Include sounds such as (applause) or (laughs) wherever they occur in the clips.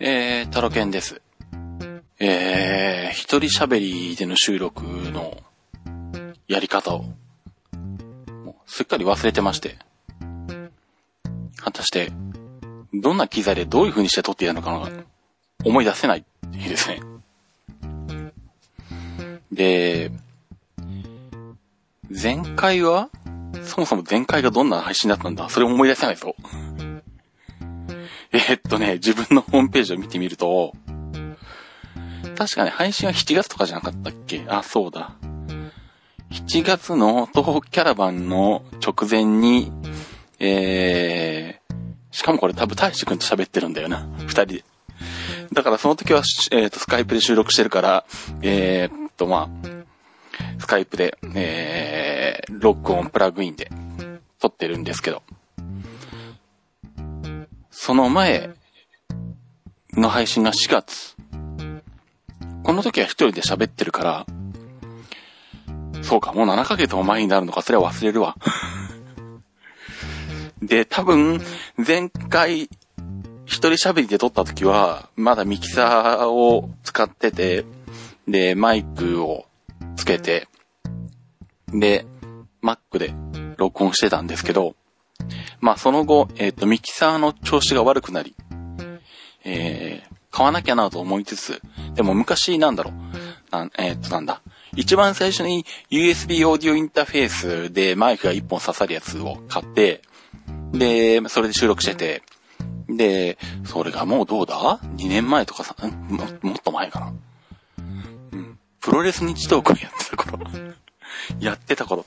えー、タロケンです。えー、一人喋りでの収録のやり方を、すっかり忘れてまして、果たして、どんな機材でどういう風にして撮っていたのかが思い出せないっていうですね。で、前回はそもそも前回がどんな配信だったんだそれ思い出せないぞ。えーっとね、自分のホームページを見てみると、確かね、配信は7月とかじゃなかったっけ？あ、そうだ。7月の東北キャラバンの直前に、えー、しかもこれ多分大志くんと喋ってるんだよな。二人で。だからその時は、えー、と、スカイプで収録してるから、えー、っと、まあ、スカイプで、えー、録音プラグインで撮ってるんですけど、その前の配信が4月。この時は一人で喋ってるから、そうか、もう7ヶ月も前になるのか、それは忘れるわ。(laughs) で、多分、前回、一人喋りで撮った時は、まだミキサーを使ってて、で、マイクをつけて、で、Mac で録音してたんですけど、まあその後、えっ、と、ミキサーの調子が悪くなり、えー、買わなきゃなと思いつつ、でも昔なんだろう、なんえっ、となんだ、一番最初に USB オーディオインターフェースでマイクが一本刺さるやつを買って、で、それで収録してて、で、それがもうどうだ ?2 年前とかさ、ん？ももっと前かな。うん。プロレス日トークをやってた頃。やってた頃。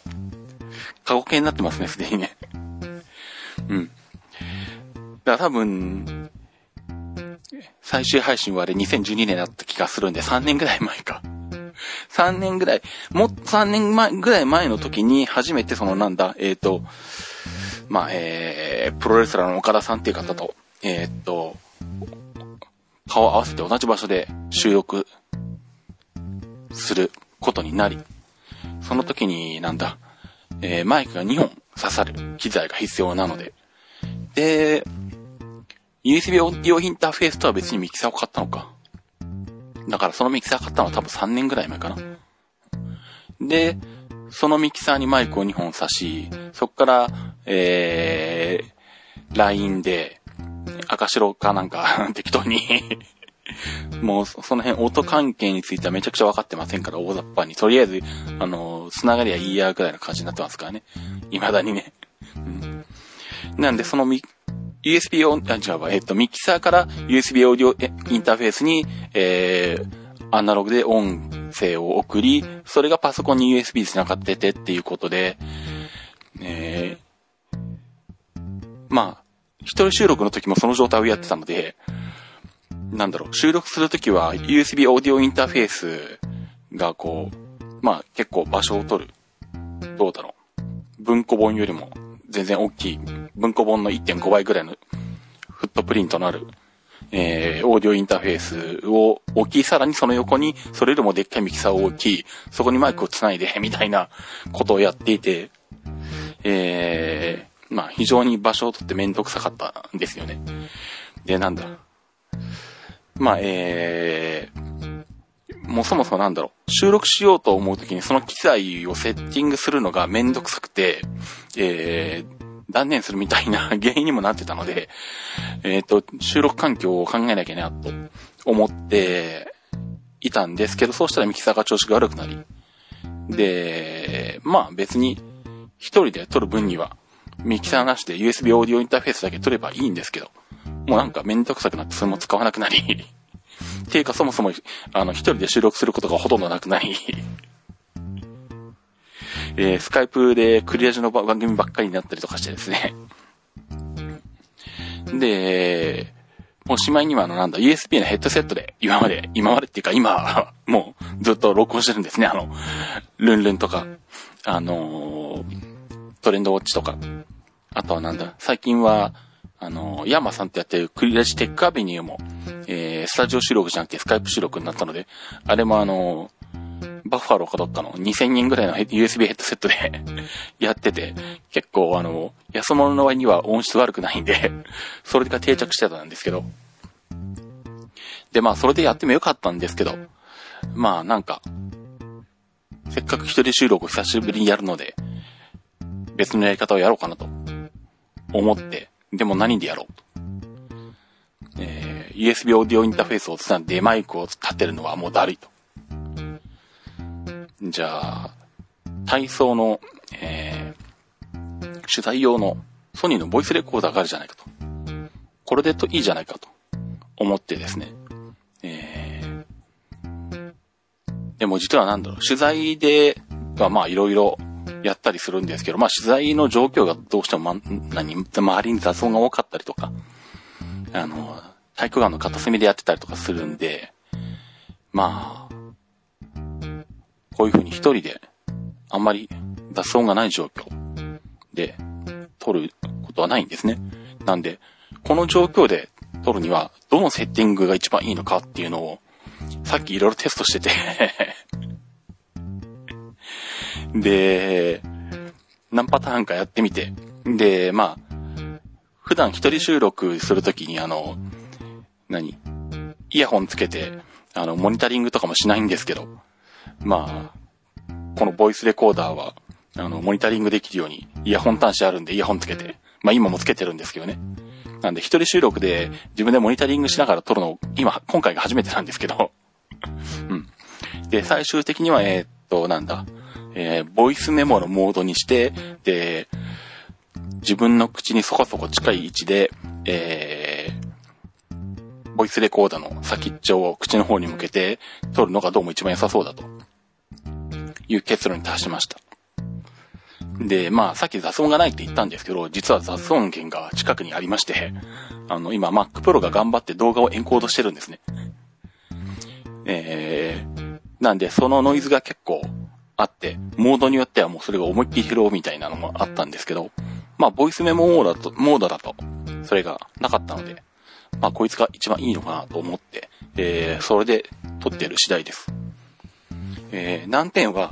過去形になってますね、すでにね。うん。だから多分、最終配信はあれ2012年だった気がするんで、3年ぐらい前か。3年ぐらい、も、3年前ぐらい前の時に初めてそのなんだ、えっ、と、まあ、えー、プロレスラーの岡田さんっていう方と、えっ、と、顔を合わせて同じ場所で収録することになり、その時になんだ、えーマイクが2本刺さる機材が必要なので、で、USB オーディオインターフェースとは別にミキサーを買ったのか。だからそのミキサー買ったのは多分3年ぐらい前かな。で、そのミキサーにマイクを2本挿し、そっから、えー、LINE で、赤白かなんか (laughs) 適当に (laughs) もうその辺音関係についてはめちゃくちゃ分かってませんから、大雑把に。とりあえず、あの、繋がりはいいやぐらいの感じになってますからね。未だにね。うんなんで、そのミ、USB を、あ、違うわ、えっと、ミキサーから USB オーディオインターフェースに、えー、アナログで音声を送り、それがパソコンに USB 繋がっててっていうことで、えー、まあ、一人収録の時もその状態をやってたので、なんだろう、収録するときは USB オーディオインターフェースがこう、まあ結構場所を取る。どうだろう。文庫本よりも全然大きい、文庫本の1.5倍ぐらいのフットプリントのある、えー、オーディオインターフェースを置き、さらにその横にそれよりもでっかいミキサーを置き、そこにマイクをつないで、みたいなことをやっていて、えー、まあ非常に場所を取ってめんどくさかったんですよね。で、なんだ。まあ、えー、もうそもそもなんだろう、収録しようと思うときにその機材をセッティングするのがめんどくさくて、えー、断念するみたいな (laughs) 原因にもなってたので、えっ、と、収録環境を考えなきゃなと思っていたんですけど、そうしたらミキサーが調子が悪くなり、で、まあ別に一人で撮る分にはミキサーなしで USB オーディオインターフェースだけ撮ればいいんですけど、もうなんかめんどくさくなってそれも使わなくなり、っていうかそもそも、あの、一人で収録することがほとんどなくなり、(laughs) えー、スカイプでクリアジの番組ばっかりになったりとかしてですね。で、もうしまいにはあのなんだ、USB のヘッドセットで、今まで、今までっていうか今、(laughs) もうずっと録音してるんですね。あの、ルンルンとか、あのートレンドウォッチとか、あとはなんだ、最近は、あの、ヤーマさんってやってるクリラジテックアベニューも、えー、スタジオ収録じゃなくてスカイプ収録になったので、あれもあの、バッファローかどっかの2000人ぐらいのヘ USB ヘッドセットで (laughs) やってて、結構あの、安物の割には音質悪くないんで、それが定着してたんですけど、で、まあ、それでやってもよかったんですけど、まあ、なんか、せっかく一人収録を久しぶりにやるので、別のやり方をやろうかなと思って、でも何でやろう？と。えー、USB オーディオインターフェースをつないでマイクを立てるのはもうだるいと。じゃあ、体操の、えー、取材用のソニーのボイスレコーダーがあるじゃないかと。これでといいじゃないかと思ってですね。えー、でも実はなんだろう、取材でまあいろいろやったりするんですけど、まあ取材の状況がどうしても、ま、何、周りに雑音が多かったりとか、あの、体育館の片隅でやってたりとかするんで、まあ、こういう風に一人で、あんまり雑音がない状況で撮ることはないんですね。なんで、この状況で撮るには、どのセッティングが一番いいのかっていうのを、さっきいろいろテストしててで、何パターンかやってみて、で、まあ、普段一人収録するときにあの、何？イヤホンつけて、あの、モニタリングとかもしないんですけど、まあ、このボイスレコーダーは、あの、モニタリングできるように、イヤホン端子あるんでイヤホンつけて、まあ今もつけてるんですけどね。なんで一人収録で自分でモニタリングしながら撮るの、今、今回が初めてなんですけど、うん。で、最終的には、えー、っと、なんだ、えー、ボイスメモのモードにして、で、自分の口にそこそこ近い位置で、えー、ボイスレコーダーの先っちょを口の方に向けて撮るのがどうも一番良さそうだという結論に達しました。で、まあ、さっき雑音がないって言ったんですけど、実は雑音源が近くにありまして、あの、今 Mac Pro が頑張って動画をエンコードしてるんですね。えー、なんで、そのノイズが結構あって、モードによってはもうそれが思いっきり拾うみたいなのもあったんですけど、まあ、ボイスメモモードだと、モードだと、それがなかったので、まあ、こいつが一番いいのかなと思って、えー、それで撮ってる次第です。えー、難点は、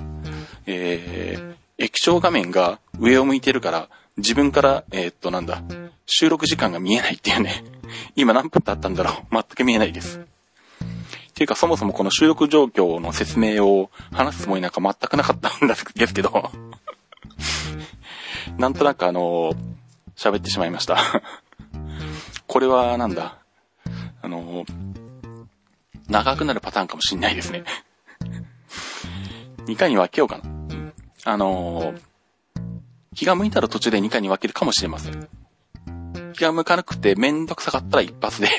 えー、液晶画面が上を向いてるから、自分から、えー、っと、なんだ、収録時間が見えないっていうね。(laughs) 今何分経ったんだろう全く見えないです。ていうかそもそもこの収録状況の説明を話すつもりなんか全くなかったんですけど。(laughs) なんとなくあの、喋ってしまいました。(laughs) これはなんだ、あの、長くなるパターンかもしんないですね。2回に分けようかな。あの、気が向いたら途中で2回に分けるかもしれません。気が向かなくてめんどくさかったら一発で。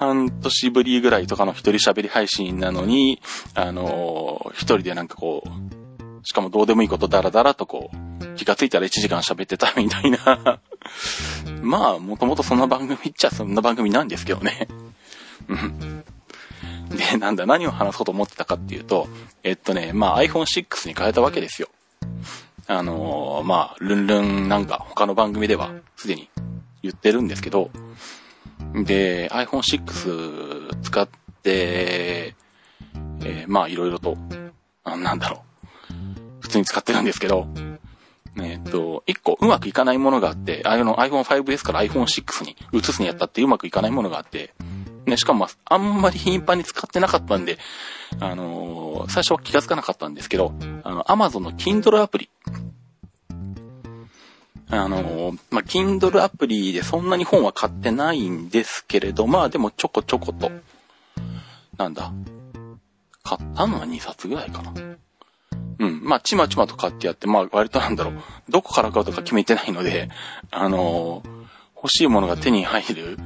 半年ぶりぐらいとかの一人喋り配信なのに、あのー、一人でなんかこう、しかもどうでもいいことダラダラとこう、気がついたら1時間喋ってたみたいな (laughs) まあ、もともとそんな番組っちゃそんな番組なんですけどね。で、なんだ、何を話そうと思ってたかっていうと、えっとね、まあ iPhone6 に変えたわけですよ。あのー、まあ、ルンルンなんか他の番組ではすでに言ってるんですけど、で、iPhone6 使って、えー、まあいろいろと、なんだろう。普通に使ってるんですけど、えっ、と、一個うまくいかないものがあって、あの iPhone5S から iPhone6 に移すにやったってうまくいかないものがあって、ね、しかも、あんまり頻繁に使ってなかったんで、あのー、最初は気がつかなかったんですけど、あの、Amazon の Kindle アプリあの、まあ、Kindle アプリでそんなに本は買ってないんですけれど、まあでもちょこちょこと、なんだ、買ったのは2冊ぐらいかな。うん。まあ、ちまちまと買ってやって、まあ、割となんだろう、どこから買うとか決めてないので、あの欲しいものが手に入る、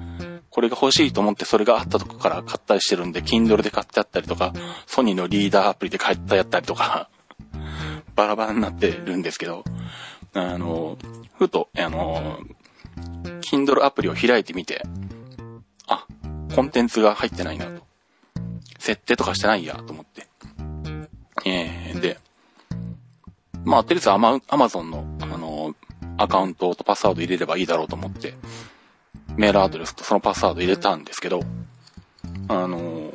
これが欲しいと思ってそれがあったとこから買ったりしてるんで、Kindle で買ってあったりとか、ソニーのリーダーアプリで買ったやったりとか、バラバラになってるんですけど、あの、ふと、あの、Kindle アプリを開いてみて、あ、コンテンツが入ってないなと。設定とかしてないやと思って。えー、で、まあ、とりあえずアマ、アマゾンの、あの、アカウントとパスワード入れればいいだろうと思って、メールアドレスとそのパスワード入れたんですけど、あの、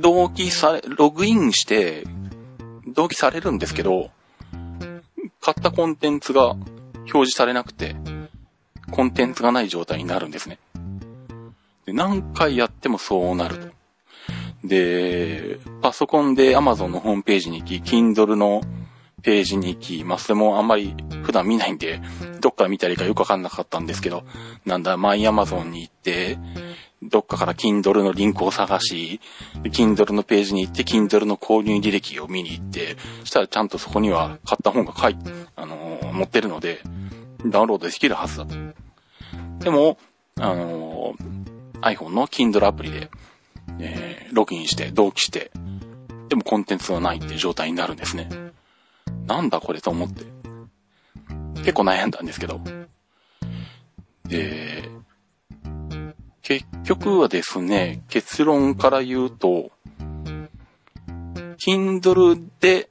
同期され、ログインして、同期されるんですけど、買ったコンテンツが表示されなくて、コンテンツがない状態になるんですね。で何回やってもそうなると。で、パソコンで Amazon のホームページに行き、Kindle のページに行き、まあ、それもあんまり普段見ないんで、どっから見たらいいかよくわかんなかったんですけど、なんだ、マイ Amazon に行って、どっかから Kindle のリンクを探し、Kindle のページに行って、Kindle の購入履歴を見に行って、したらちゃんとそこには買った本が書いて、あのー、載ってるので、ダウンロードできるはずだと。でも、あのー、iPhone の Kindle アプリで、えー、ログインして、同期して、でもコンテンツがないっていう状態になるんですね。なんだこれと思って。結構悩んだんですけど。で、結局はですね、結論から言うと、Kindle で、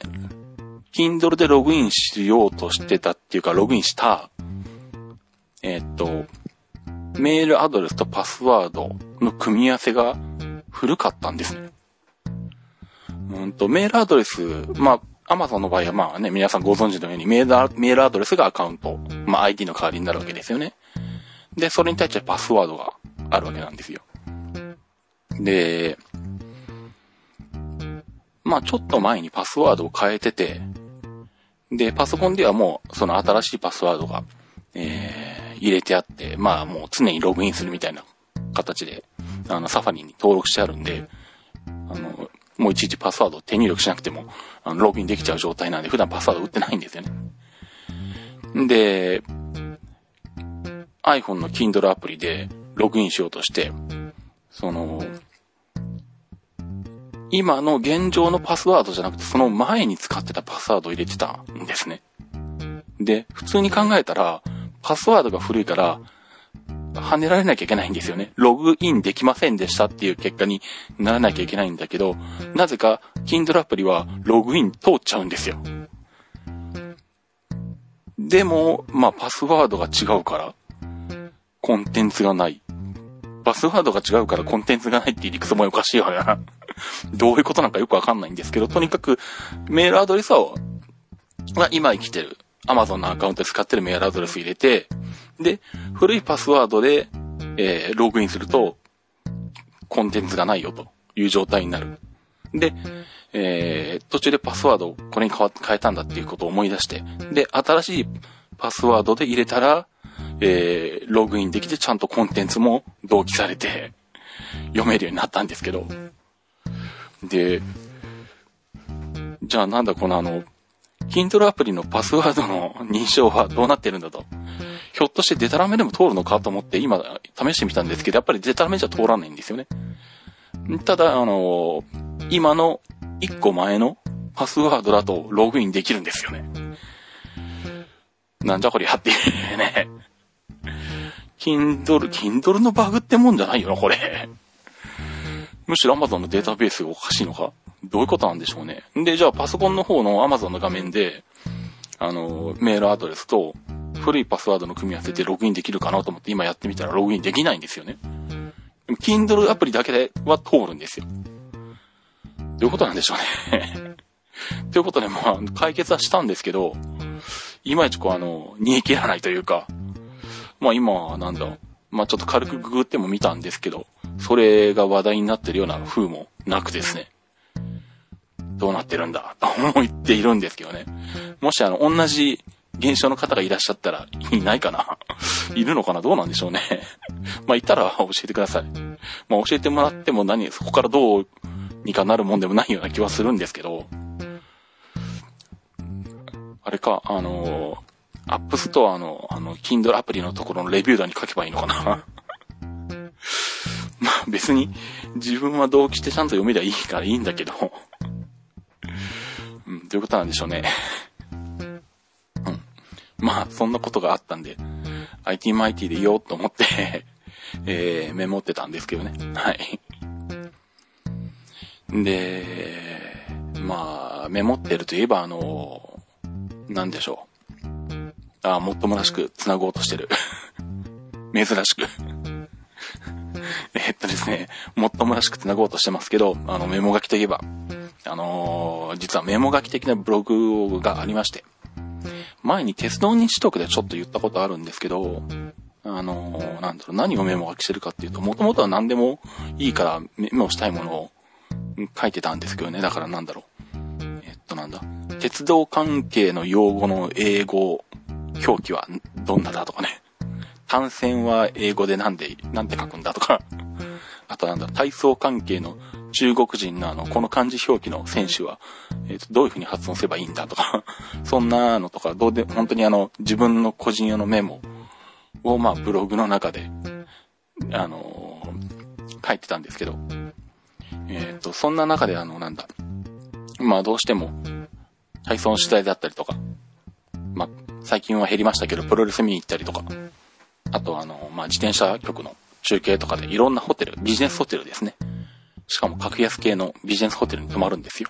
Kindle でログインしようとしてたっていうか、ログインした、えっ、と、メールアドレスとパスワードの組み合わせが古かったんですね。うんと、メールアドレス、まあ、Amazon の場合はまあね、皆さんご存知のようにメールメールアドレスがアカウント、まあ ID の代わりになるわけですよね。で、それに対してパスワードがあるわけなんですよ。で、まあちょっと前にパスワードを変えてて、で、パソコンではもうその新しいパスワードが、えー、入れてあって、まあもう常にログインするみたいな形で、あの、サファリに登録してあるんで、あの、もういちいちパスワードを手入力しなくても、あの、ログインできちゃう状態なんで、普段パスワード打ってないんですよね。で、iPhone の Kindle アプリでログインしようとして、その、今の現状のパスワードじゃなくて、その前に使ってたパスワードを入れてたんですね。で、普通に考えたら、パスワードが古いから、跳ねられなきゃいけないんですよね。ログインできませんでしたっていう結果にならなきゃいけないんだけど、なぜか Kindle アプリはログイン通っちゃうんですよ。でも、まあパスワードが違うから、コンテンツがない。パスワードが違うからコンテンツがないっていう理屈もおかしいよな。どういうことなんかよくわかんないんですけど、とにかくメールアドレスは、今生きてる Amazon のアカウントで使ってるメールアドレス入れて、で、古いパスワードで、えー、ログインすると、コンテンツがないよという状態になる。で、えー、途中でパスワードをこれに変わ変えたんだっていうことを思い出して、で、新しいパスワードで入れたら、えー、ログインできてちゃんとコンテンツも同期されて、読めるようになったんですけど。で、じゃあなんだこのあの、Kindle アプリのパスワードの認証はどうなってるんだと。ひょっとしてデタラメでも通るのかと思って今試してみたんですけど、やっぱりデタラメじゃ通らないんですよね。ただ、あの、今の1個前のパスワードだとログインできるんですよね。なんじゃこりゃっていうね。Kindle、Kindle のバグってもんじゃないよな、これ。むしろ Amazon のデータベースがおかしいのか？どういうことなんでしょうね。で、じゃあパソコンの方の Amazon の画面で、あの、メールアドレスと古いパスワードの組み合わせでログインできるかなと思って今やってみたらログインできないんですよね。でも Kindle アプリだけでは通るんですよ。どういうことなんでしょうね。(laughs) ということで、まあ、解決はしたんですけど、いまいちこう、あの、煮え切らないというか、まあ今はなんだ、まあちょっと軽くググっても見たんですけど、それが話題になってるような風もなくですね。どうなってるんだ、(laughs) と思っているんですけどね。もしあの、同じ現象の方がいらっしゃったら、いないかな？いるのかな？どうなんでしょうね。(laughs) まあ、いたら教えてください。まあ、教えてもらっても何、そこからどうにかなるもんでもないような気はするんですけど、あれか、あの App Store の、あの、Kindle アプリのところのレビュー欄に書けばいいのかな (laughs) まあ別に自分は同期してちゃんと読めりゃいいからいいんだけどうん、どういうことなんでしょうねうん。まあそんなことがあったんで、IT マイティでいようと思って (laughs) えー、メモってたんですけどね。はい。で、まあ、メモってるといえば、あの、なんでしょう。ああ、もっともらしく繋ごうとしてる。(laughs) 珍しく (laughs) えっとですね、もっともらしく繋ごうとしてますけど、あの、メモ書きといえば、あのー、実はメモ書き的なブログがありまして、前に鉄道日誌得でちょっと言ったことあるんですけど、ああのー、なんだろう、何をメモ書きしてるかっていうと、もともとは何でもいいからメモしたいものを書いてたんですけどね。だからなんだろう。えっとなんだ。鉄道関係の用語の英語表記はどんなだとかね。単線は英語でなんで、なんて書くんだとか。(laughs) あとなんだ、体操関係の中国人のあの、この漢字表記の選手は、えっ、ー、と、どういう風に発音すればいいんだとか、(laughs) そんなのとか、どうで、本当にあの、自分の個人用のメモを、まあ、ブログの中で、あのー、書いてたんですけど、えっ、ー、と、そんな中であの、なんだ、まあ、どうしても、体操の取材だったりとか、まあ、最近は減りましたけど、プロレス見に行ったりとか、あとあの、まあ、自転車局の中継とかでいろんなホテル、ビジネスホテルですね。しかも格安系のビジネスホテルに泊まるんですよ。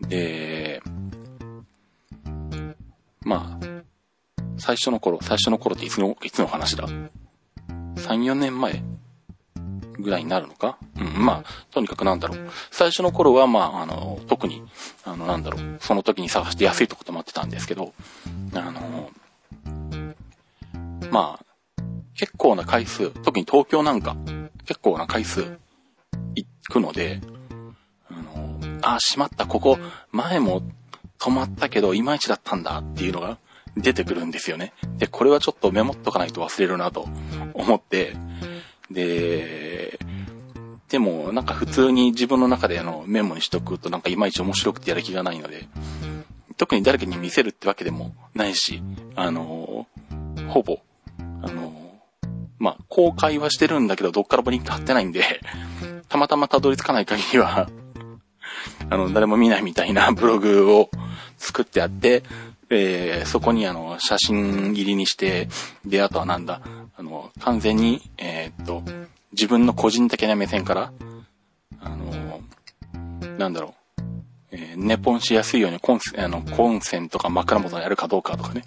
で、まあ、最初の頃、最初の頃っていつの、いつの話だ ?3、4年前ぐらいになるのか？うん、まあ、とにかくなんだろう。最初の頃は、まあ、あの、特に、あの、なんだろう、その時に探して安いとこ泊まってたんですけど、あの、まあ、結構な回数、特に東京なんか、結構な回数行くので、あの、あ、しまった、ここ、前も止まったけど、いまいちだったんだっていうのが出てくるんですよね。で、これはちょっとメモっとかないと忘れるなと思って、で、でも、なんか普通に自分の中であのメモにしとくとなんかいまいち面白くてやる気がないので、特に誰かに見せるってわけでもないし、あの、ほぼ、あの、まあ、公開はしてるんだけど、どっからもリンク貼ってないんで、たまたまたどり着かない限りは、(laughs) あの、誰も見ないみたいな (laughs) ブログを作ってあって、えー、そこにあの、写真入りにして、で、あとはなんだ、あの、完全に、えー、っと、自分の個人的な目線から、あの、なんだろう、えー、ネポンしやすいようにコンセ、あの、コンセンとか枕元にやるかどうかとかね。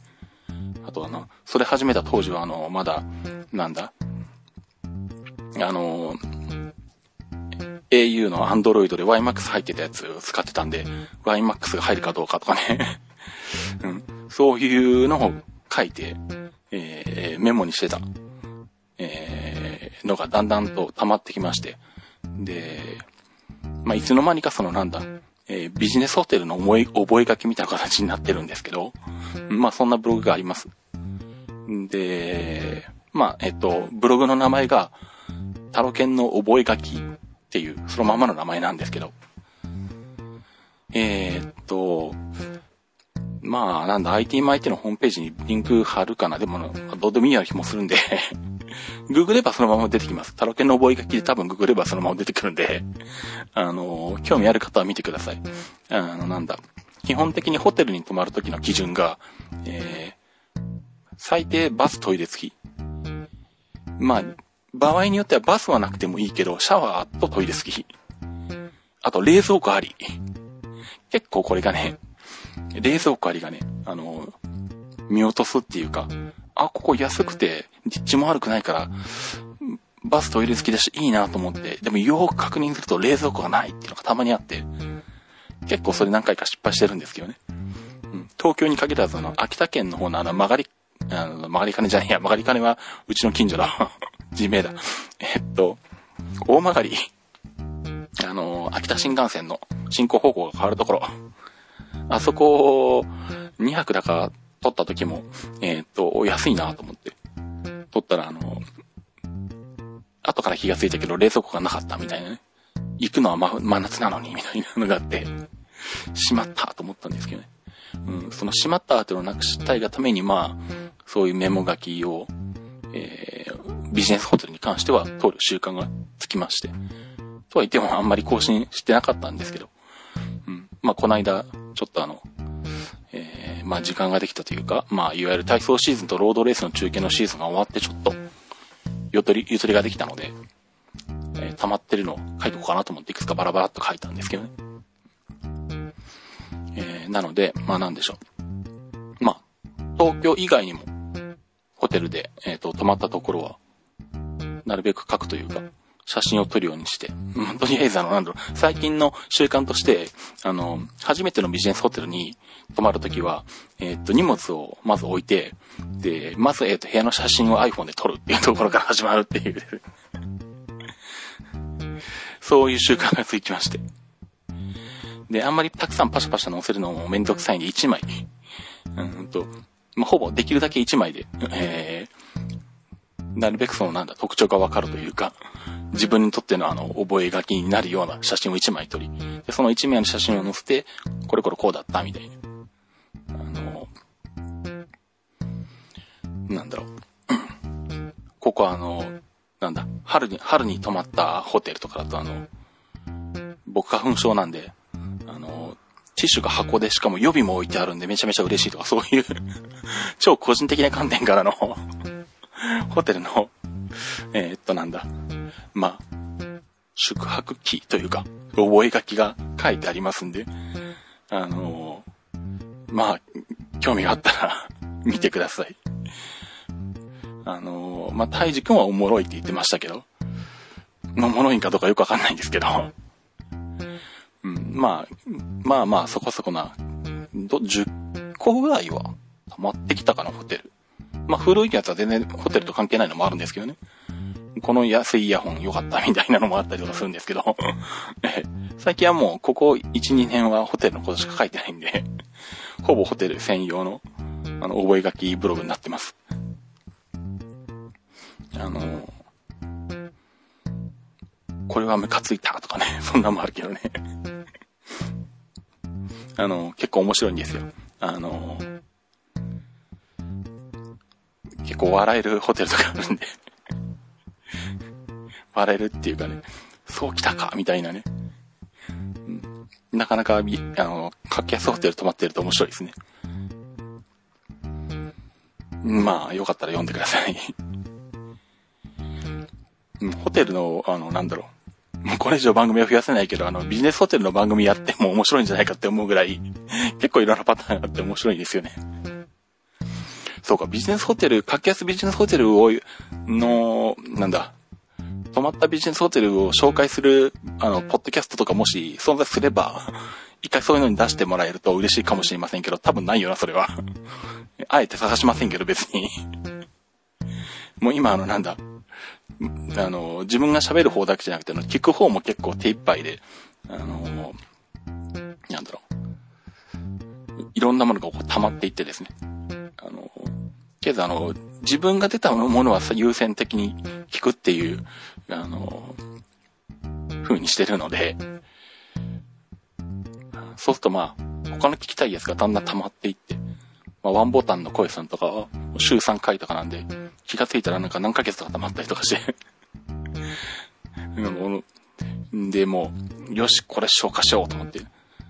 あとはな、それ始めた当時はあの、まだ、なんだあの、au の Android で YMAX 入ってたやつ使ってたんで、YMAX が入るかどうかとかね。(laughs) うん、そういうのを書いて、えー、メモにしてた、えー、のがだんだんと溜まってきまして、で、まあ、いつの間にかそのなんだ、えー、ビジネスホテルの思い、覚書きみたいな形になってるんですけど、まあ、そんなブログがあります。で、まあ、えっと、ブログの名前が、タロケンの覚書きっていう、そのままの名前なんですけど、えー、っと、まあ、なんだ、IT マイテのホームページにリンク貼るかな。でも、どうでもいいような気もするんでググればそのまま出てきます。タロケンの覚書きで多分ググればそのまま出てくるんであの、興味ある方は見てください。あの、なんだ。基本的にホテルに泊まるときの基準が、えー、最低バストイレ付き。まあ、場合によってはバスはなくてもいいけど、シャワーとトイレ付き。あと、冷蔵庫あり。結構これがね、冷蔵庫ありがね、あの、見落とすっていうか、あ、ここ安くて、立地も悪くないから、バストイレ付きだしいいなと思って、でもよく確認すると冷蔵庫がないっていうのがたまにあって、結構それ何回か失敗してるんですけどね。うん、東京に限らず、あの、秋田県の方のあの、曲がり、あの、曲がり金じゃねえや、曲がり金はうちの近所だ。(laughs) 地名だ。えっと、大曲がり、あの、秋田新幹線の進行方向が変わるところ、あそこ、2泊だか撮った時も、えっと、安いなと思って、撮ったらあの、後から気がついたけど冷蔵庫がなかったみたいなね。行くのは真真夏なのに、みたいなのがあって、しまったと思ったんですけどね。うん、そのしまったっていうのをなくしたいがために、まあ、そういうメモ書きを、えー、ビジネスホテルに関しては通る習慣がつきまして。とは言ってもあんまり更新してなかったんですけど、うん、まあ、この間、ちょっとあの、えー、まあ、時間ができたというか、まあ、いわゆる体操シーズンとロードレースの中継のシーズンが終わってちょっと、ゆとり、ゆとりができたので、えー、溜まってるのを書いとこうかなと思っていくつかバラバラっと書いたんですけどね。えー、なので、まあなんでしょう。まあ、東京以外にも、ホテルで、えっ、ー、と、泊まったところは、なるべく書くというか、写真を撮るようにして、まあ、とりあえずあの、なんだろう、最近の習慣として、あの、初めてのビジネスホテルに泊まるときは、えっ、と、荷物をまず置いて、で、まず、えっ、と、部屋の写真を iPhone で撮るっていうところから始まるっていう (laughs) そういう習慣がついてまして。で、あんまりたくさんパシャパシャ載せるのもめんどくさいんで、1枚。うんと、まあ、ほぼできるだけ1枚で、えー、なるべくそのなんだ、特徴がわかるというか、自分にとってのあの、覚え書きになるような写真を1枚撮り、で、その1枚の写真を載せて、これこれこうだった、みたいな。あの、なんだろう。(clears throat) ここはあの、なんだ、春に、春に泊まったホテルとかだとあの、僕花粉症なんで、あの、ティッシュが箱でしかも予備も置いてあるんでめちゃめちゃ嬉しいとかそういう超個人的な観点からの (laughs) ホテルの、えー、っとなんだ、まあ、宿泊記というか、覚書が書いてありますんで、あのまあ、興味があったら (laughs) 見てください。あのまあ、タイジ君はおもろいって言ってましたけど、おもろいんかどうかよくわかんないんですけど、(laughs) うん、まあ、まあまあ、そこそこな、10個ぐらいは溜まってきたかな、ホテル。まあ、古いやつは全然ホテルと関係ないのもあるんですけどね。この安いイヤホン良かったみたいなのもあったりとかするんですけど (laughs) 最近はもうここ1、2年はホテルのことしか書いてないんで (laughs) ほぼホテル専用の、あの、覚書ブログになってます。あの、これはムカついたとかね、(laughs) そんなもあるけどね。あの、結構面白いんですよ。あの、構笑えるホテルとかあるんで笑えるっていうかね、そう来たか、みたいなね。なかなか、あの、格安ホテル泊まってると面白いですね。まあ、よかったら読んでください。ホテルの、あの、なんだろう。もうこれ以上番組は増やせないけど、あの、ビジネスホテルの番組やっても面白いんじゃないかって思うぐらい、結構いろんなパターンがあって面白いんですよね。そうか、ビジネスホテル、格安ビジネスホテルを、の、なんだ、泊まったビジネスホテルを紹介する、あの、ポッドキャストとかもし存在すれば、一回そういうのに出してもらえると嬉しいかもしれませんけど、多分ないよな、それは。あえて探しませんけど、別に。もう今、あの、なんだ、あの、自分が喋る方だけじゃなくて、聞く方も結構手一杯で、あの、なんだろう。いろんなものがこう溜まっていってですね。けどあの、自分が出たものは優先的に聞くっていう、あの、風にしてるので、そうするとまあ、他の聞きたいやつがだんだん溜まっていって、まあ、ワンボタンの声さんとかは、週3回とかなんで、気がついたらなんか何ヶ月とか溜まったりとかして。(laughs) で、も、よし、これ消化しようと思って、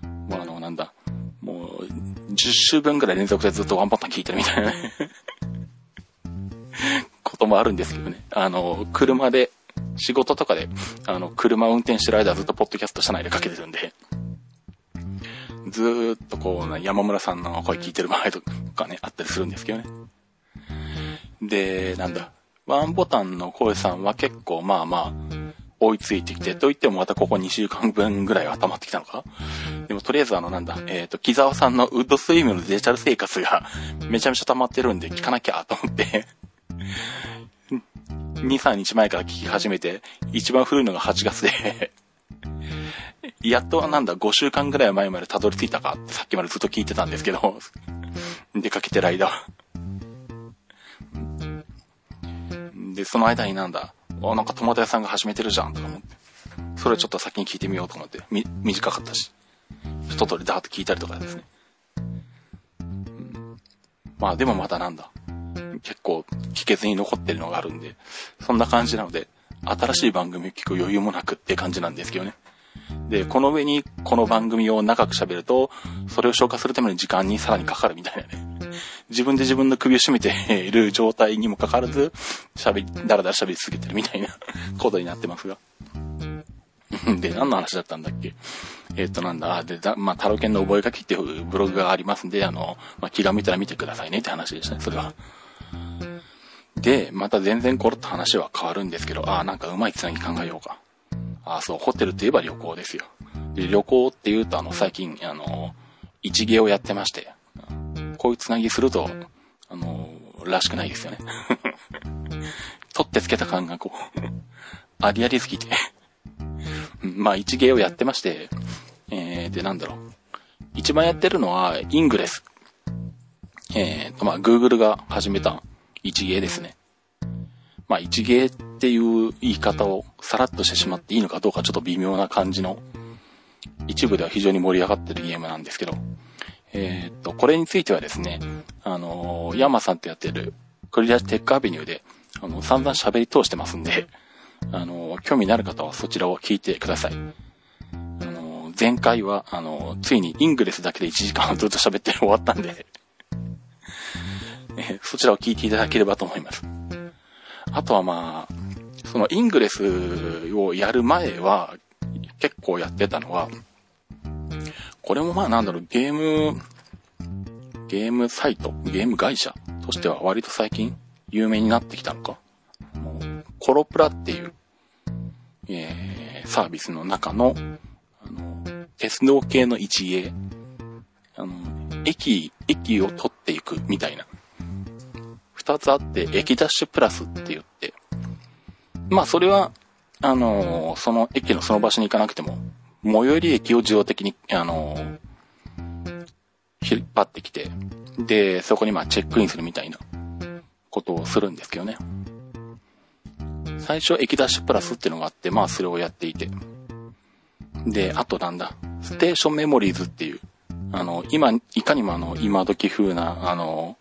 もうあの、なんだ、もう、10週分ぐらい連続でずっとワンボタン聞いてるみたいなね。もあるんですけどね。あの、車で、仕事とかで、あの、車運転してる間ずっとポッドキャスト車内でかけてるんで、ずーっとこう、山村さんの声聞いてる場合とかね、あったりするんですけどね。で、なんだ、ワンボタンの声さんは結構まあまあ、追いついてきて、と言ってもまたここ2週間分ぐらいは溜まってきたのかでもとりあえずあのなんだ、えっ、ー、と、木沢さんのウッドスイムのデジタル生活がめちゃめちゃ溜まってるんで聞かなきゃと思って2、3日前から聞き始めて、一番古いのが8月でやっとなんだ、5週間ぐらい前までたどり着いたかってさっきまでずっと聞いてたんですけど、出かけてる間。で、その間になんだ、あ、なんか友達さんが始めてるじゃんとか思って。それちょっと先に聞いてみようと思って、み、短かったし。一通りダーッと聞いたりとかですね。うん、まあでもまだなんだ。結構聞けずに残ってるのがあるんで、そんな感じなので、新しい番組を聞く余裕もなくって感じなんですけどね。で、この上にこの番組を長く喋ると、それを消化するための時間にさらにかかるみたいなね。自分で自分の首を絞めている状態にもかかわらず、喋り、だらだら喋り続けてるみたいな (laughs) ことになってますが。で、何の話だったんだっけ？えっ、ー、と、なんだ、で、だまあ、タロケンの覚書きっていうブログがありますんで、あの、まあ、気が向いたら見てくださいねって話でしたね、それは。で、また全然コロッと話は変わるんですけど、ああ、なんかうまいつなぎ考えようか。ああ、そう、ホテルといえば旅行ですよ。で、旅行って言うと、あの、最近、あの、一芸をやってまして、こういうつなぎすると、あの、らしくないですよね。(laughs) 取ってつけた感がこう、ありありすぎて (laughs) まあ、一芸をやってまして、えー、で、なんだろう。一番やってるのは、イングレス。えーと、まあ、Google が始めた一芸ですね。まあ、一芸っていう言い方をさらっとしてしまっていいのかどうかちょっと微妙な感じの、一部では非常に盛り上がってるゲームなんですけど、えー、と、これについてはですね、あのー、ヤマさんとやってるクリアテックアベニューで、あの、散々喋り通してますんで、あのー、興味のある方はそちらを聞いてください。あのー、前回は、あのついにイングレスだけで1時間ずっと喋って終わったんでえそちらを聞いていただければと思います。あとはまあ、そのイングレスをやる前は、結構やってたのは、これもまあなんだろう、ゲーム、ゲームサイト、ゲーム会社としては割と最近有名になってきたのか。コロプラっていう、えー、サービスの中の、あの、鉄道系の一芸、あの、駅、駅を取っていくみたいな二つあって、駅ダッシュプラスって言って、まあそれは、あのー、その駅のその場所に行かなくても、最寄り駅を自動的に、あのー、引っ張ってきて、で、そこにまあチェックインするみたいなことをするんですけどね。最初駅ダッシュプラスっていうのがあって、まあそれをやっていて。で、あとなんだ、ステーションメモリーズっていう、あの、今、いかにもあの、今時風な、あの、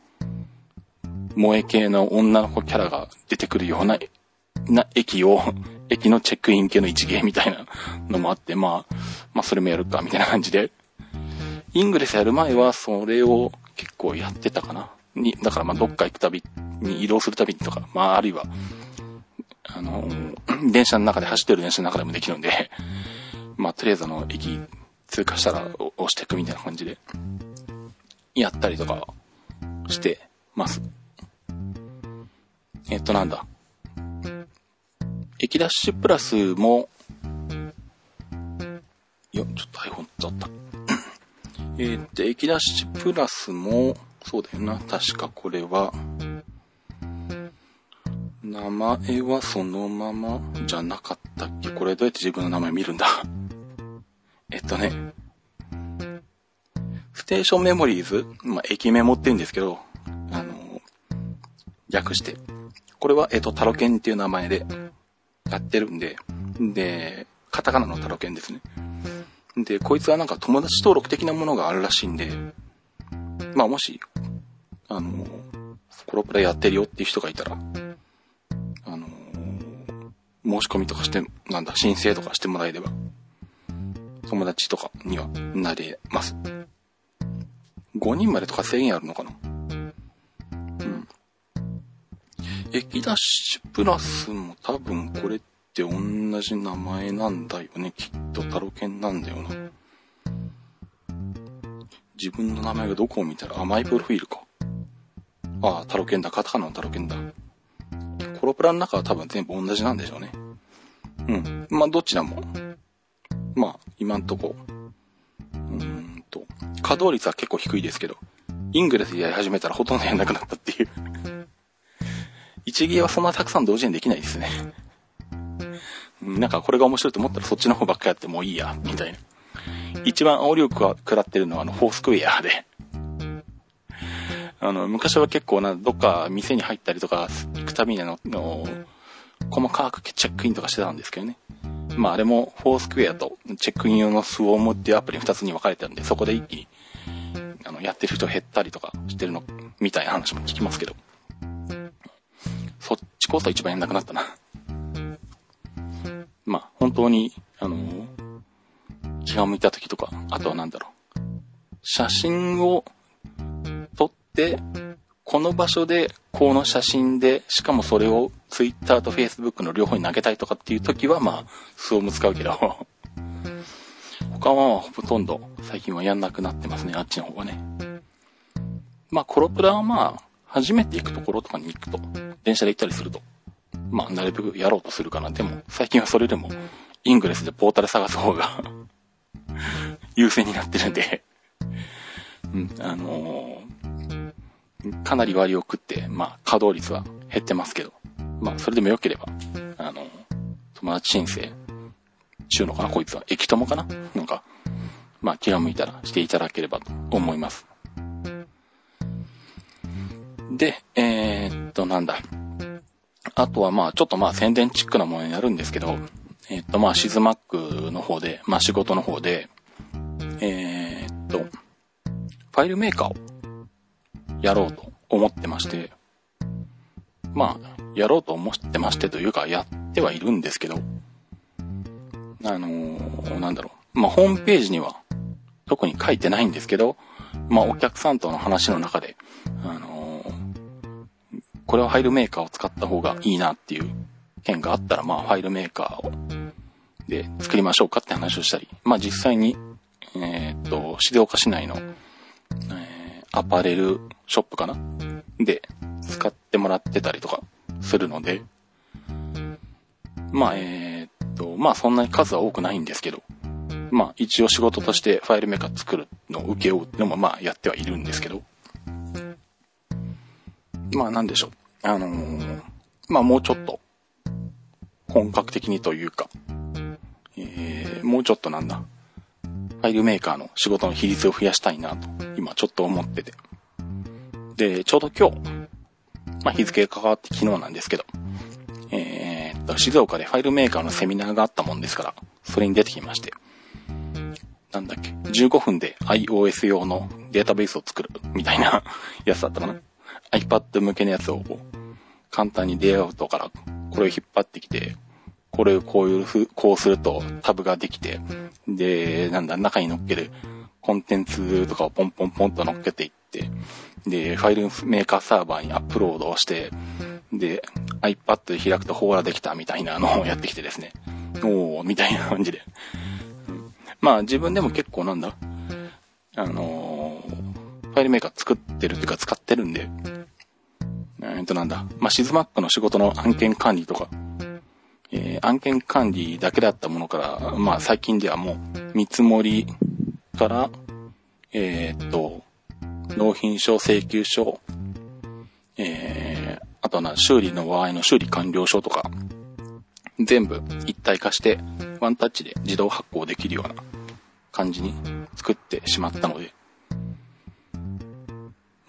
萌え系の女の子キャラが出てくるような、な、駅を、(laughs) 駅のチェックイン系の一芸みたいなのもあって、まあ、まあそれもやるか、みたいな感じで。イングレスやる前はそれを結構やってたかな。に、だからまあどっか行くたびに移動するたびとか、まああるいは、あの、(clears throat) 電車の中で走ってる電車の中でもできるんで、(laughs) まあとりあえずあの、駅通過したら押していくみたいな感じで、やったりとかしてます。えっとなんだ。駅ダッシュプラスも、よ、ちょっと iPhone だった。(coughs) えっと、駅ダッシュプラスも、そうだよな。確かこれは、名前はそのままじゃなかったっけ？これどうやって自分の名前見るんだ？(laughs) えっとね、ステーションメモリーズ、まあ、駅メモって言うんですけど、あの、略して、これは、えっ、と、タロケンっていう名前でやってるんで、で、カタカナのタロケンですね。で、こいつはなんか友達登録的なものがあるらしいんで、まあもし、あの、コロプラやってるよっていう人がいたら、あの、申し込みとかして、なんだ、申請とかしてもらえれば、友達とかにはなれます。5人までとか制限あるのかな？駅ダッシュプラスも多分これって同じ名前なんだよね。きっとタロケンなんだよな。自分の名前がどこを見たら、あ、マイプロフィールか。ああ、タロケンだ。カタカナのタロケンだ。コロプラの中は多分全部同じなんでしょうね。うん。まあ、どちらも。まあ、今んとこ。うーんと、稼働率は結構低いですけど、イングレスやり始めたらほとんどやんなくなったっていう一芸はそんなたくさん同時にできないですね。なんかこれが面白いと思ったらそっちの方ばっかりやってもういいや、みたいな。一番煽りを食らってるのはあの、フォースクエアで。あの、昔は結構な、どっか店に入ったりとか、行くたびにあの、細かくチェックインとかしてたんですけどね。まああれも、フォースクエアとチェックイン用のスウォームっていうアプリ2つに分かれてるんで、そこで一気に、あの、やってる人減ったりとかしてるの、みたいな話も聞きますけど。そっちこそ一番やんなくなったな。(laughs) まあ、本当に、あのー、気が向いた時とか、あとは何だろう。写真を撮って、この場所で、この写真で、しかもそれを Twitter と Facebook の両方に投げたいとかっていう時は、まあ、スオム使うけど、(laughs) 他はほとんど最近はやんなくなってますね、あっちの方はね。まあ、コロプラはまあ、初めて行くところとかに行くと、電車で行ったりすると、まあ、なるべくやろうとするかな。でも、最近はそれでも、イングレスでポータル探す方が (laughs) 優先になってるんでうん、あのー、かなり割を食って、まあ、稼働率は減ってますけど、まあ、それでも良ければ、あのー、友達申請、中のかなこいつは。駅友かな？なんか、まあ、気が向いたらしていただければと思います。で、えー、っと、なんだ。あとはまあ、ちょっとまあ宣伝チックなものになるんですけど、えー、っとまあ、シズマックの方で、まあ仕事の方で、えー、っと、ファイルメーカーをやろうと思ってまして、まあ、やろうと思ってましてというか、やってはいるんですけど、あのー、なんだろう。まあ、ホームページには特に書いてないんですけど、まあ、お客さんとの話の中で、あのー、これはファイルメーカーを使った方がいいなっていう件があったら、まあ、ファイルメーカーを、で、作りましょうかって話をしたり、まあ、実際に、えー、っと、静岡市内の、えー、アパレルショップかな？で、使ってもらってたりとかするので、まあ、えー、っと、まあ、そんなに数は多くないんですけど、まあ一応仕事としてファイルメーカー作るのを受け負うってのもまあやってはいるんですけど、まあなんでしょう。あのー、まあもうちょっと本格的にというか、えー、もうちょっとなんだ、ファイルメーカーの仕事の比率を増やしたいなと、今ちょっと思ってて。で、ちょうど今日、まあ日付が関わって昨日なんですけど、えー、静岡でファイルメーカーのセミナーがあったもんですから、それに出てきまして、なんだっけ、15分で iOS 用のデータベースを作るみたいなやつだったかな。iPad 向けのやつを簡単にレイアウトからこれを引っ張ってきて、これをこういうふう、こうするとタブができて、で、なんだ、中に乗っけるコンテンツとかをポンポンポンと乗っけていって、で、ファイルメーカーサーバーにアップロードをして、で、iPad で開くとほーらできたみたいな (laughs) のをやってきてですね。おー、みたいな感じで。まあ自分でも結構なんだ、あのー、ファイルメーカー作ってるっていうか使ってるんで、えっとなんだ、まあシズマックの仕事の案件管理とか、えー、案件管理だけだったものから、まあ最近ではもう見積もりから、えー、っと、納品書、請求書、えー、あとはな、修理の場合の修理完了書とか、全部一体化して、ワンタッチで自動発行できるような感じに作ってしまったので、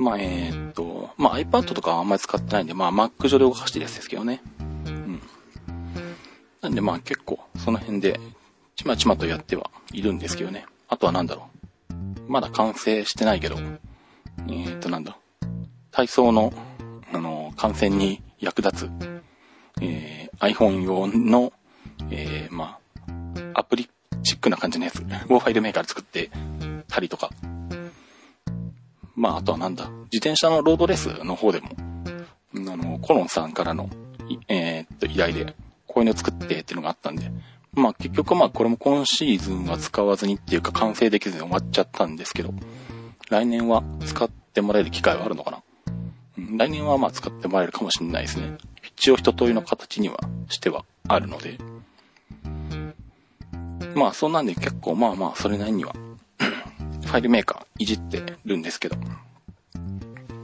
まあ、えー、っと、まあ iPad とかはあんまり使ってないんで、まあ Mac 上で動かしてるやつですけどね。うん。なんでまあ結構その辺でちまちまとやってはいるんですけどね。あとはなんだろう。まだ完成してないけど、えー、っとなんだ。体操の、あの、感染に役立つ、えー、iPhone 用の、えー、まあ、アプリチックな感じのやつをファイルメーカーで作ってたりとか。まあ、あとはなんだ、自転車のロードレースの方でも、あの、コロンさんからの、えー、っと、依頼で、こういうの作ってっていうのがあったんで、まあ結局まあこれも今シーズンは使わずにっていうか完成できずに終わっちゃったんですけど、来年は使ってもらえる機会はあるのかな、来年はまあ使ってもらえるかもしれないですね。一応一通りの形にはしてはあるので、まあそんなんで結構まあまあそれなりにはファイルメーカーいじってるんですけど。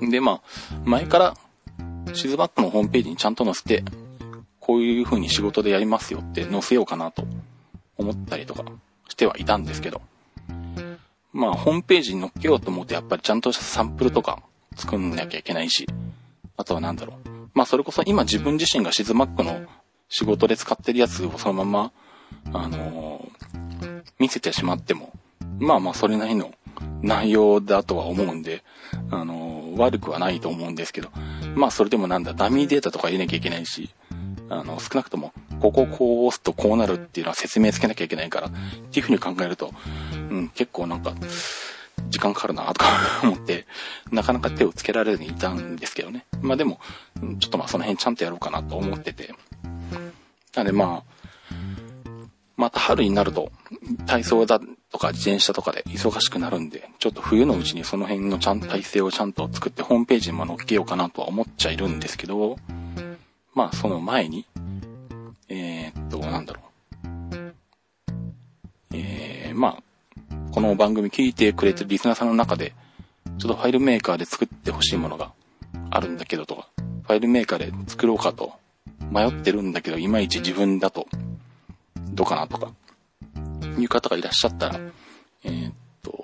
でまあ、前からシズバックのホームページにちゃんと載せて、こういう風に仕事でやりますよって載せようかなと思ったりとかしてはいたんですけど。まあホームページに載っけようと思ってやっぱりちゃんとしたサンプルとか作んなきゃいけないし、あとはなんだろう。まあそれこそ今自分自身がシズマックの仕事で使ってるやつをそのまま、あのー、見せてしまっても、まあまあそれなりの内容だとは思うんで、あの、悪くはないと思うんですけど、まあそれでもなんだ、ダミーデータとか入れなきゃいけないし、あの、少なくとも、ここをこう押すとこうなるっていうのは説明つけなきゃいけないから、っていうふうに考えると、うん、結構なんか、時間かかるなとか (laughs) 思って、なかなか手をつけられずにいたんですけどね。まあでも、ちょっとまあその辺ちゃんとやろうかなと思ってて。なんでまあ、また春になると、体操だとか自転車とかで忙しくなるんで、ちょっと冬のうちにその辺のちゃん、体制をちゃんと作ってホームページにも載っけようかなとは思っちゃいるんですけど、まあその前に、えー、っと、なんだろう。えー、まあ、この番組聞いてくれてるリスナーさんの中で、ちょっとファイルメーカーで作ってほしいものがあるんだけどとか、ファイルメーカーで作ろうかと迷ってるんだけど、いまいち自分だと、どうかなとか、いう方がいらっしゃったら、えー、っと、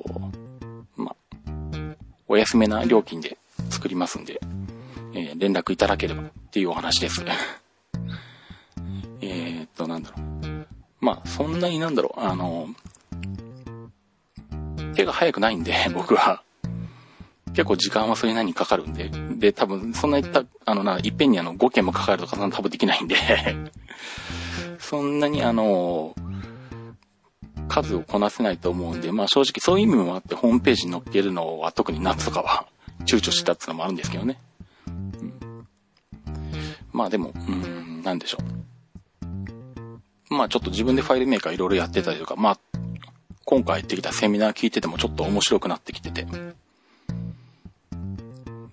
ま、お安めな料金で作りますんで、えー、連絡いただければっていうお話です。(laughs) えっと、なんだろう。まあ、そんなになんだろう、あの、手が早くないんで、(laughs) 僕は。結構時間はそれなりにかかるんで。で、多分、そんな言った、あのな、いっぺんにあの、5件もかかるとか、そんな多分できないんでそんなにあの、数をこなせないと思うんで、まあ正直そういう意味もあって、ホームページに載っけるのは特に夏とかは躊躇したってのもあるんですけどね。うん、まあでも、うん、なんでしょう。まあちょっと自分でファイルメーカーいろいろやってたりとか、まあ、今回行ってきたセミナー聞いててもちょっと面白くなってきてて。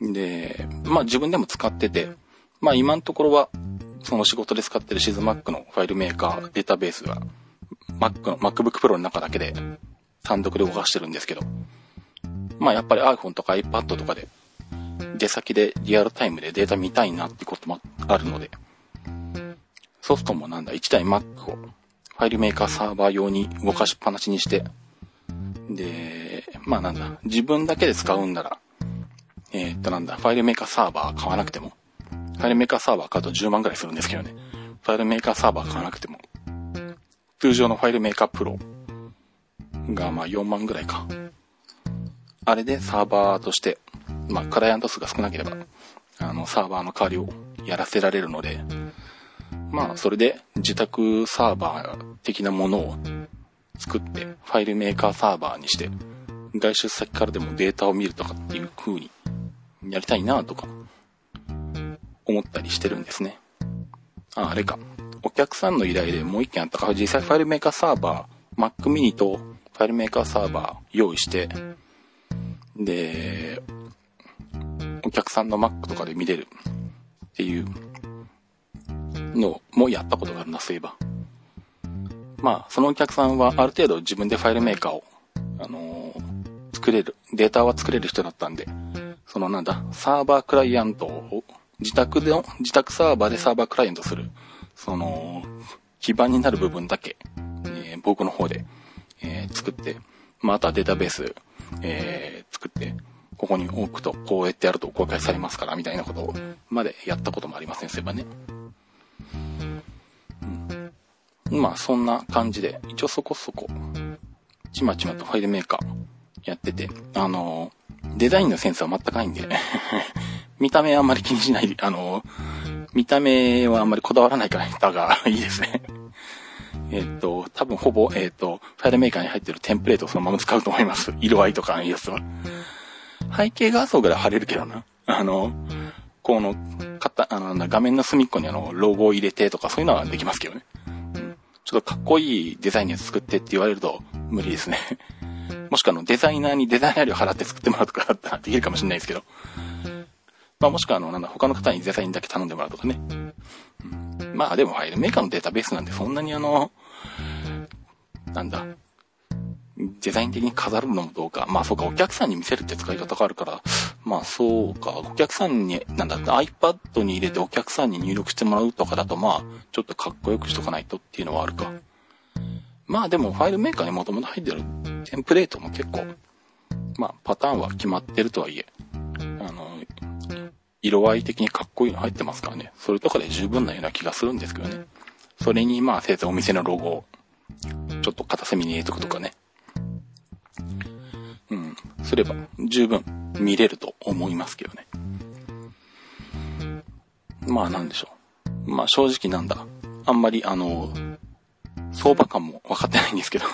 で、まあ自分でも使ってて、まあ今のところは、その仕事で使ってるシズマックのファイルメーカー、データベースが、Mac の、MacBook Pro の中だけで単独で動かしてるんですけど、まあやっぱり iPhone とか iPad とかで、出先でリアルタイムでデータ見たいなってこともあるので、ソフトもなんだ、1台 Mac をファイルメーカーサーバー用に動かしっぱなしにして、で、まあなんだ、自分だけで使うんなら、えー、っとなんだ、ファイルメーカーサーバー買わなくても、ファイルメーカーサーバー買うと10万ぐらいするんですけどね。ファイルメーカーサーバー買わなくても、通常の FileMaker Pro がまあ4万ぐらいか。あれでサーバーとして、まあクライアント数が少なければ、あのサーバーの代わりをやらせられるので、まあそれで自宅サーバー的なものを作って、 FileMaker Server にして、外出先からでもデータを見るとかっていう風にやりたいなとか、思ったりしてるんですね。あ、あれか。お客さんの依頼でもう一件あったか、実際ファイルメーカーサーバー、Mac mini とファイルメーカーサーバー用意して、で、お客さんの Mac とかで見れるっていうのもやったことがあるな、そういえば。まあ、そのお客さんはある程度自分でファイルメーカーを、あのー、作れる、データは作れる人だったんで、そのなんだ、サーバークライアントを自宅で、自宅サーバーでサーバークライアントする、その、基盤になる部分だけ、えー、僕の方で、えー、作って、まあ、あとはデータベース、えー、作って、ここに置くと、こうやってやると公開されますから、みたいなことを、までやったこともありません、そういえばね。うん、まあ、そんな感じで、一応そこそこ、ちまちまとファイルメーカーやってて、あのデザインのセンスは全くないんで見た目あんまり気にしない、あの、見た目はあんまりこだわらない方が (laughs) いいですね。えっと、多分ほぼ、えっと、ファイルメーカーに入ってるテンプレートをそのまま使うと思います。色合いとかのやつは。背景画像ぐらい貼れるけどな。あの、この、かた、あの、画面の隅っこにあの、ロゴを入れてとかそういうのはできますけどね。うん。ちょっとかっこいいデザインに作ってって言われると無理ですね。もしくはあの、デザイナーにデザイナー料払って作ってもらうとかだったらできるかもしれないですけど。まあもしくはあの、なんだ、他の方にデザインだけ頼んでもらうとかね。うん、まあでもファイルメーカーのデータベースなんでそんなにあの、なんだ、デザイン的に飾るのもどうか。まあそうか、お客さんに見せるって使い方があるから、まあそうか、お客さんに、なんだ、iPad に入れてお客さんに入力してもらうとかだと、まあ、ちょっとかっこよくしとかないとっていうのはあるか。まあでもファイルメーカーにもともと入ってるテンプレートも結構、まあパターンは決まってるとはいえ、色合い的にかっこいいの入ってますからね。それとかで十分なような気がするんですけどね。それにまあせいぜいお店のロゴを、ちょっと片隅に入れとくとかね。うん、すれば十分見れると思いますけどね。まあなんでしょう。まあ正直なんだ。あんまりあの、相場感も分かってないんですけど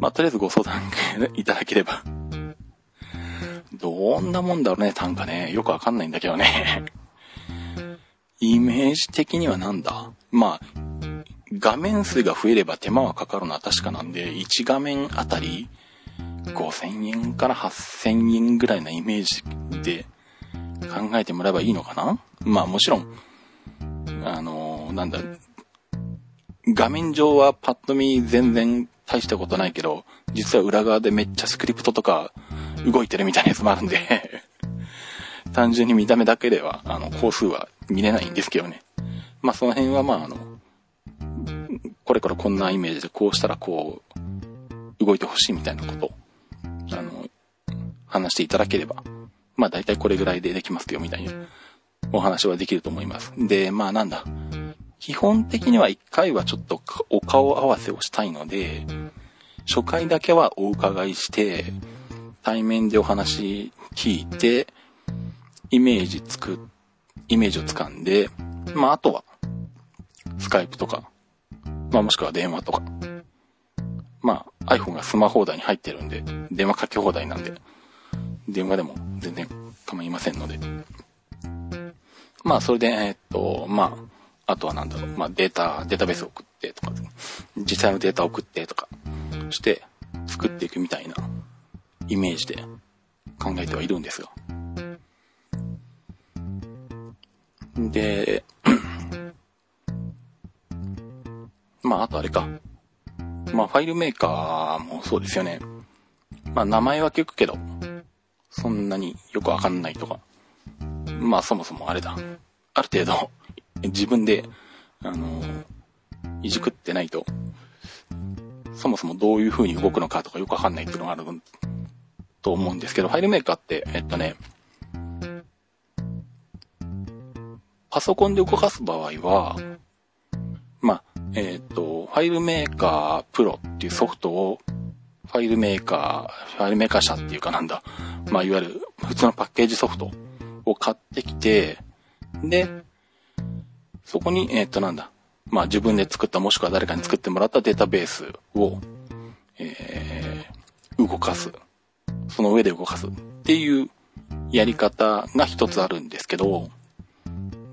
まあ、とりあえずご相談いただければどんなもんだろうね、単価ね。よくわかんないんだけどね。イメージ的にはなんだ？まあ、画面数が増えれば手間はかかるのは確かなんで、1画面あたり5000円から8000円ぐらいなイメージで考えてもらえばいいのかな？まあもちろん、あのー、なんだ、画面上はパッと見全然大したことないけど、実は裏側でめっちゃスクリプトとか動いてるみたいなやつもあるんで (laughs) 単純に見た目だけでは、あの、工数は見れないんですけどね。まあその辺はまああの、これからこんなイメージでこうしたらこう、動いてほしいみたいなことあの、話していただければ、まあ大体これぐらいでできますよみたいなお話はできると思います。で、まあなんだ。基本的には一回はちょっとお顔合わせをしたいので、初回だけはお伺いして、対面でお話聞いて、イメージ作、イメージをつかんで、まああとは、スカイプとか、まあもしくは電話とか。まあ iPhone がスマホ台に入ってるんで、電話かけ放題なんで、電話でも全然構いませんので。まあそれで、え、っと、まあ、あとはなんだろう、まあデータ、データベース送ってとか、実際のデータ送ってとかして作っていくみたいなイメージで考えてはいるんですが。で、まあ、あとあれか。まあ、ファイルメーカーもそうですよね。まあ、名前は聞くけど、そんなによくわかんないとか。まあ、そもそもあれだ。ある程度、自分で、あの、いじくってないと、そもそもどういう風に動くのかとかよくわかんないっていうのがあると思うんですけど、 FileMaker って、えっとね、パソコンで動かす場合は、まあ、えっ、ー、と、 FileMaker Pro っていうソフトを、 FileMaker、FileMaker 社っていうかなんだ、まあ、いわゆる普通のパッケージソフトを買ってきて、で、そこに、えっ、ー、となんだ、まあ自分で作ったもしくは誰かに作ってもらったデータベースを、えー、動かす。その上で動かすっていうやり方が一つあるんですけど、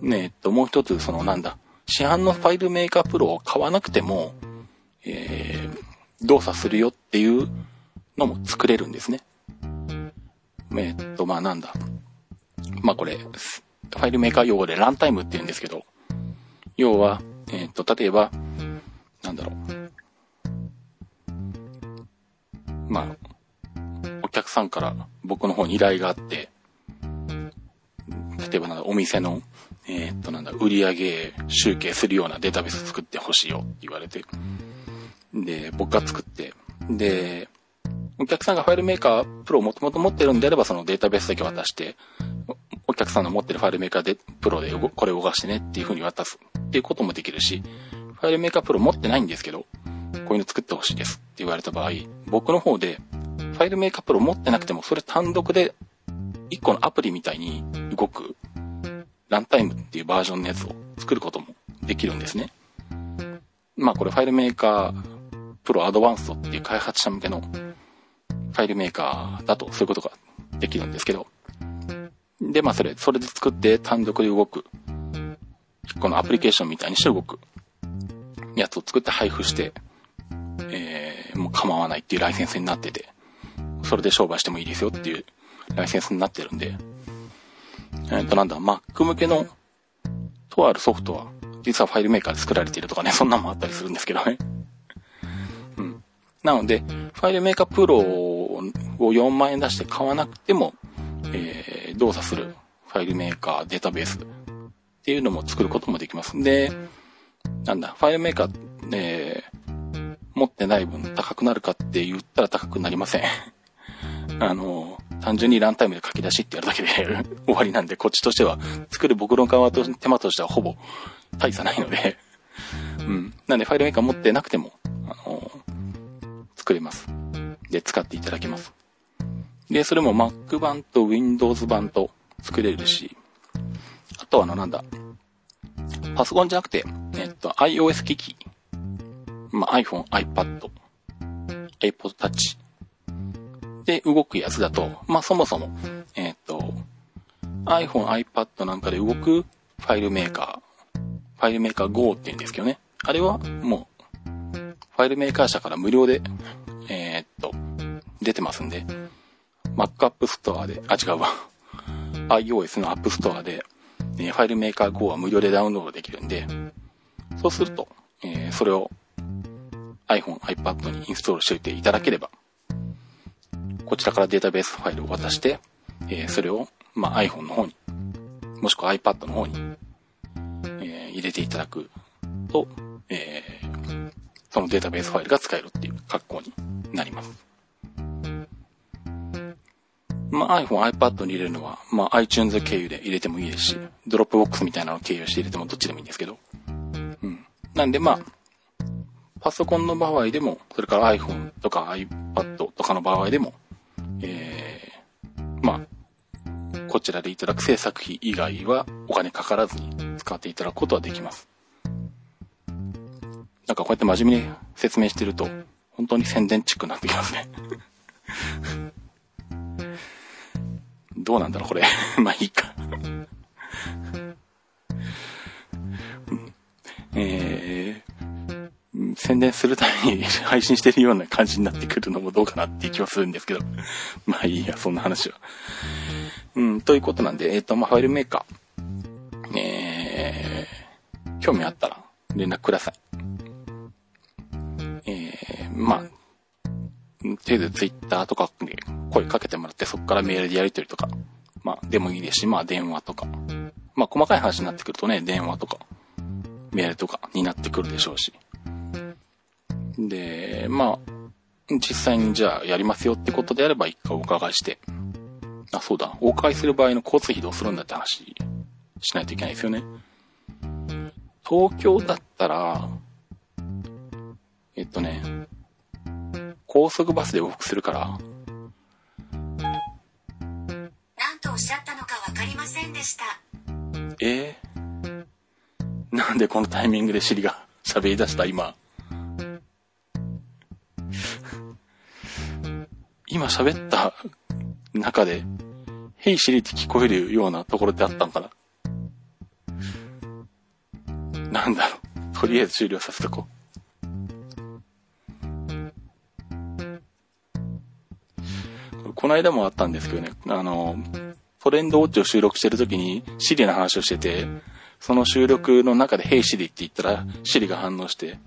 ねえっと、もう一つ、そのなんだ、市販のファイルメーカープロを買わなくても、えー、動作するよっていうのも作れるんですね。えっと、まあなんだ。まあこれ、ファイルメーカー用語でランタイムって言うんですけど、要は、えっと、例えば、なんだろう。まあ、さんから僕の方に依頼があって、例えばなんだ、お店のえー、っとなんだ、売上集計するようなデータベース作ってほしいよって言われて、で、僕が作って、で、お客さんが FileMaker Pro をもともと持ってるんであれば、そのデータベースだけ渡して、お客さんの持ってる FileMaker で、プロでこれ動かしてねっていう風に渡す。っていうこともできるし、 FileMaker Pro 持ってないんですけど、こういうの作ってほしいですって言われた場合、僕の方で、 FileMaker Pro 持ってなくても、それ単独で、一個のアプリみたいに動くランタイムっていうバージョンのやつを作ることもできるんですね。まあこれファイルメーカープロアドバンストっていう開発者向けのファイルメーカーだとそういうことができるんですけど。で、まあそれ、それで作って単独で動く。このアプリケーションみたいにして動くやつを作って配布して、えー、もう構わないっていうライセンスになってて、それで商売してもいいですよっていうライセンスになってるんで、えっ、となんだ、Mac 向けのとあるソフトは、実は FileMaker で作られているとかね、そんなのもあったりするんですけどね。うん。なので、 FileMaker Pro を4万円出して買わなくても、えー、動作する FileMaker データベースっていうのも作ることもできます。で、なんだ、 FileMaker、えー、持ってない分高くなるかって言ったら高くなりません。あの、単純にランタイムで書き出しってやるだけで (laughs) 終わりなんで、こっちとしては、作る僕の側と手間としてはほぼ大差ないのでうん。なんでファイルメーカー持ってなくても、あの作れます。で、使っていただけます。で、それも Mac 版と Windows 版と作れるし、あとはあの、なんだ、パソコンじゃなくて、えっと、iOS 機器、まあ、iPhone、iPad、iPod Touch、で動くやつだと、まあ、そもそも、えっ、と、iPhone、iPad なんかで動くファイルメーカー、ファイルメーカー Go って言うんですけどね。あれはもう、ファイルメーカー社から無料で、えっと、出てますんで、Mac App Store で、あ、違うわ。iOS の App Store で、えー、ファイルメーカー Go は無料でダウンロードできるんで、そうすると、えー、それを iPhone、iPad にインストールしておいていただければ、こちらからデータベースファイルを渡して、えー、それを、まあ、iPhone の方に、もしくは iPad の方に、えー、入れていただくと、えー、そのデータベースファイルが使えるっていう格好になります。まあ、iPhone、iPad に入れるのは、まあ、iTunes 経由で入れてもいいですし、Dropbox みたいなのを経由して入れてもどっちでもいいんですけど。うん。なんで、まあ、パソコンの場合でも、それから iPhone とか iPad とかの場合でも、えー、まあ、こちらでいただく制作費以外はお金かからずに使っていただくことはできます。なんかこうやって真面目に説明してると、本当に宣伝チックになってきますね (laughs) どうなんだろう、これ。(laughs) まあいいかえー、宣伝するために配信してるような感じになってくるのもどうかなっていう気はするんですけど。(laughs) まあいいや、そんな話は。うん、ということなんで、えっ、ー、と、まあ、ファイルメーカー、えー、興味あったら連絡ください。えー、まあ、とりあえずツイッターとかで声かけてもらって、そこからメールでやり取りとか、まあ、でもいいですし、まあ、電話とか。まあ、細かい話になってくるとね、電話とか、メールとかになってくるでしょうし。で、まあ、実際にじゃあやりますよってことであれば一回お伺いして、あ、そうだ、お伺いする場合の交通費どうするんだって話しないといけないですよね。東京だったら、えっとね、高速バスで往復するから。何とおっしゃったのかわかりませんでした。えー、なんでこのタイミングでシリが (laughs) 喋り出した今。今喋った中で、ヘイシリって聞こえるようなところってあったのかな？なんだろう。とりあえず終了させとこう。この間もあったんですけどね、あの、トレンドウォッチを収録してる時にシリの話をしてて、その収録の中で、ヘイシリって言ったら、シリが反応して、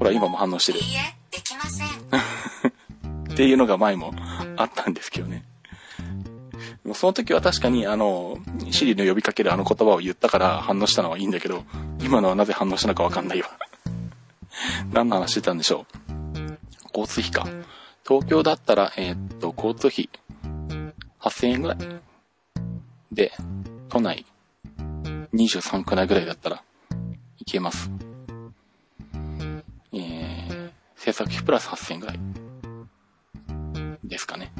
ほら、今も反応してる。いいえ、できません。っていうのが前もあったんですけどね。その時は確かに、あの、シリの呼びかけるあの言葉を言ったから反応したのはいいんだけど、今のはなぜ反応したのかわかんないわ。(laughs) 何の話してたんでしょう？交通費か。東京だったら、えー、っと、交通費、8000円ぐらい。で、都内、23区内ぐらいだったら、いけます。えー、制作費プラス8000円ぐらい。ですかね。